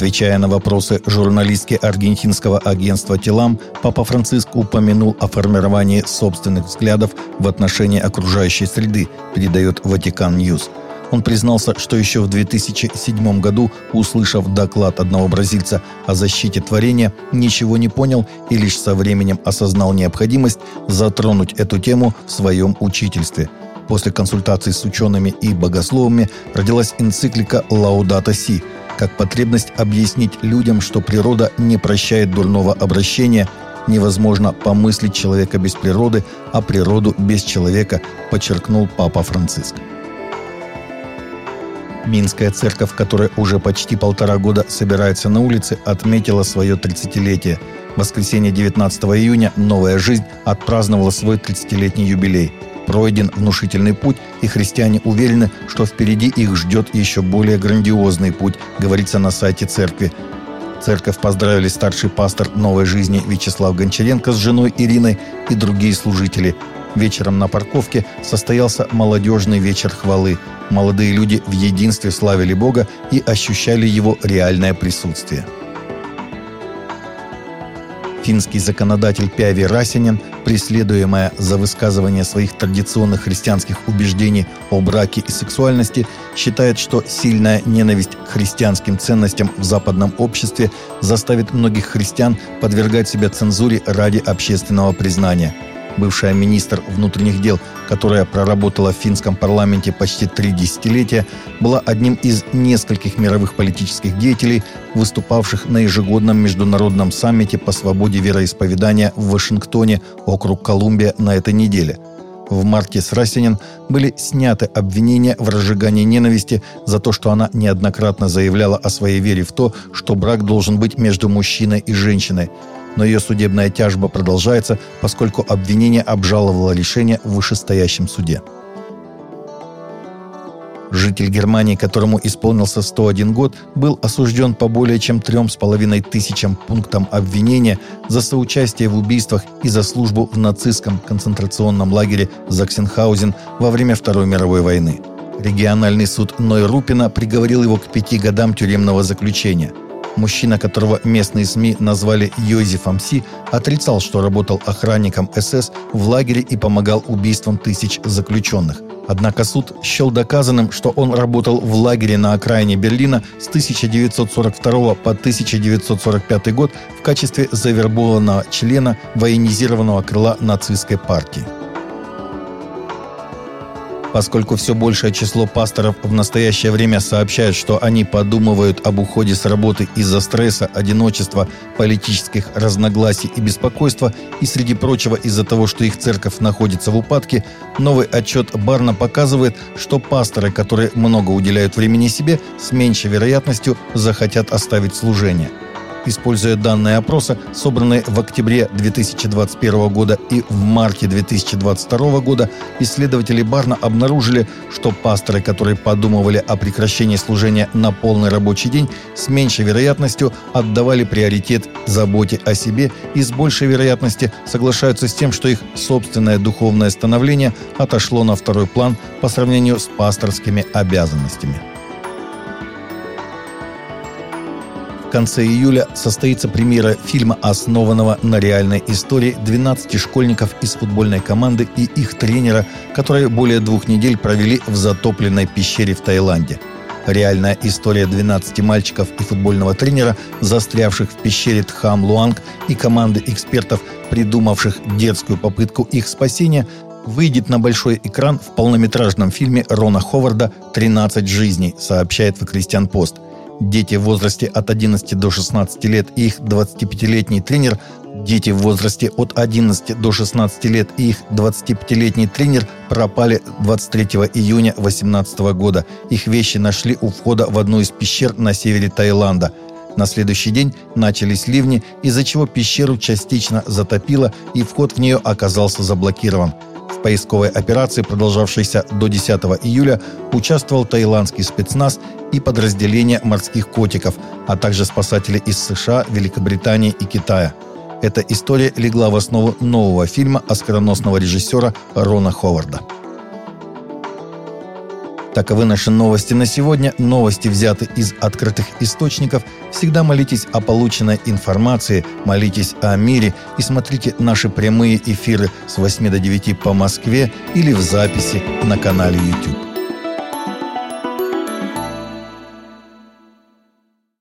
Отвечая на вопросы журналистки аргентинского агентства «Телам», Папа Франциск упомянул о формировании собственных взглядов в отношении окружающей среды, передает Vatican News. Он признался, что еще в 2007 году, услышав доклад одного бразильца о защите творения, ничего не понял и лишь со временем осознал необходимость затронуть эту тему в своем учительстве. После консультаций с учеными и богословами родилась энциклика «Laudato Si», как потребность объяснить людям, что природа не прощает дурного обращения, невозможно помыслить человека без природы, а природу без человека, подчеркнул Папа Франциск. Минская церковь, которая уже почти полтора года собирается на улице, отметила свое 30-летие. В воскресенье 19 июня «Новая жизнь» отпраздновала свой 30-летний юбилей – Пройден внушительный путь, и христиане уверены, что впереди их ждет еще более грандиозный путь, говорится на сайте церкви. Церковь поздравили старший пастор «Новой жизни» Вячеслав Гончаренко с женой Ириной и другие служители. Вечером на парковке состоялся молодежный вечер хвалы. Молодые люди в единстве славили Бога и ощущали Его реальное присутствие. Финский законодатель Пяви Расинин, преследуемая за высказывание своих традиционных христианских убеждений о браке и сексуальности, считает, что сильная ненависть к христианским ценностям в западном обществе заставит многих христиан подвергать себя цензуре ради общественного признания – бывшая министр внутренних дел, которая проработала в финском парламенте почти три десятилетия, была одним из нескольких мировых политических деятелей, выступавших на ежегодном международном саммите по свободе вероисповедания в Вашингтоне, округ Колумбия, на этой неделе. В марте с Расинин были сняты обвинения в разжигании ненависти за то, что она неоднократно заявляла о своей вере в то, что брак должен быть между мужчиной и женщиной – но ее судебная тяжба продолжается, поскольку обвинение обжаловало решение в вышестоящем суде. Житель Германии, которому исполнился 101 год, был осужден по более чем трем с половиной тысячам пунктам обвинения за соучастие в убийствах и за службу в нацистском концентрационном лагере Заксенхаузен во время Второй мировой войны. Региональный суд Нойрупина приговорил его к пяти годам тюремного заключения – Мужчина, которого местные СМИ назвали Йозефом Си, отрицал, что работал охранником СС в лагере и помогал убийствам тысяч заключенных. Однако суд счел доказанным, что он работал в лагере на окраине Берлина с 1942 по 1945 год в качестве завербованного члена военизированного крыла нацистской партии. Поскольку все большее число пасторов в настоящее время сообщают, что они подумывают об уходе с работы из-за стресса, одиночества, политических разногласий и беспокойства, и, среди прочего, из-за того, что их церковь находится в упадке, новый отчет Барна показывает, что пасторы, которые много уделяют времени себе, с меньшей вероятностью захотят оставить служение – Используя данные опроса, собранные в октябре 2021 года и в марте 2022 года, исследователи Барна обнаружили, что пасторы, которые подумывали о прекращении служения на полный рабочий день, с меньшей вероятностью отдавали приоритет заботе о себе и с большей вероятностью соглашаются с тем, что их собственное духовное становление отошло на второй план по сравнению с пасторскими обязанностями. В конце июля состоится премьера фильма, основанного на реальной истории 12 школьников из футбольной команды и их тренера, которые более двух недель провели в затопленной пещере в Таиланде. Реальная история 12 мальчиков и футбольного тренера, застрявших в пещере Тхам Луанг и команды экспертов, придумавших детскую попытку их спасения, выйдет на большой экран в полнометражном фильме Рона Ховарда «13 жизней», сообщает The Christian Post – дети в возрасте от 11 до 16 лет и их 25-летний тренер, дети в возрасте от 11 до 16 лет и их 25-летний тренер пропали 23 июня 2018 года. Их вещи нашли у входа в одну из пещер на севере Таиланда. На следующий день начались ливни, из-за чего пещеру частично затопило и вход в нее оказался заблокирован – в поисковой операции, продолжавшейся до 10 июля, участвовал таиландский спецназ и подразделение морских котиков, а также спасатели из США, Великобритании и Китая. Эта история легла в основу нового фильма оскароносного режиссера Рона Ховарда. Таковы наши новости на сегодня. Новости взяты из открытых источников. Всегда молитесь о полученной информации, молитесь о мире и смотрите наши прямые эфиры с 8 до 9 по Москве или в записи на канале YouTube.